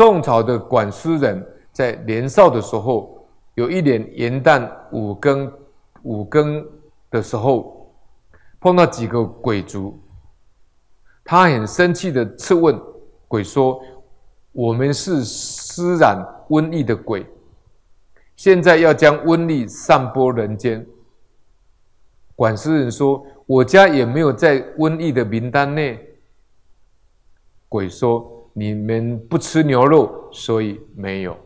宋朝的管司人在年少的时候，有一年元旦五更五更的时候，碰到几个鬼卒，他很生气的质问鬼说：“我们是施染瘟疫的鬼，现在要将瘟疫散播人间。”管司人说：“我家也没有在瘟疫的名单内。”鬼说。你们不吃牛肉，所以没有。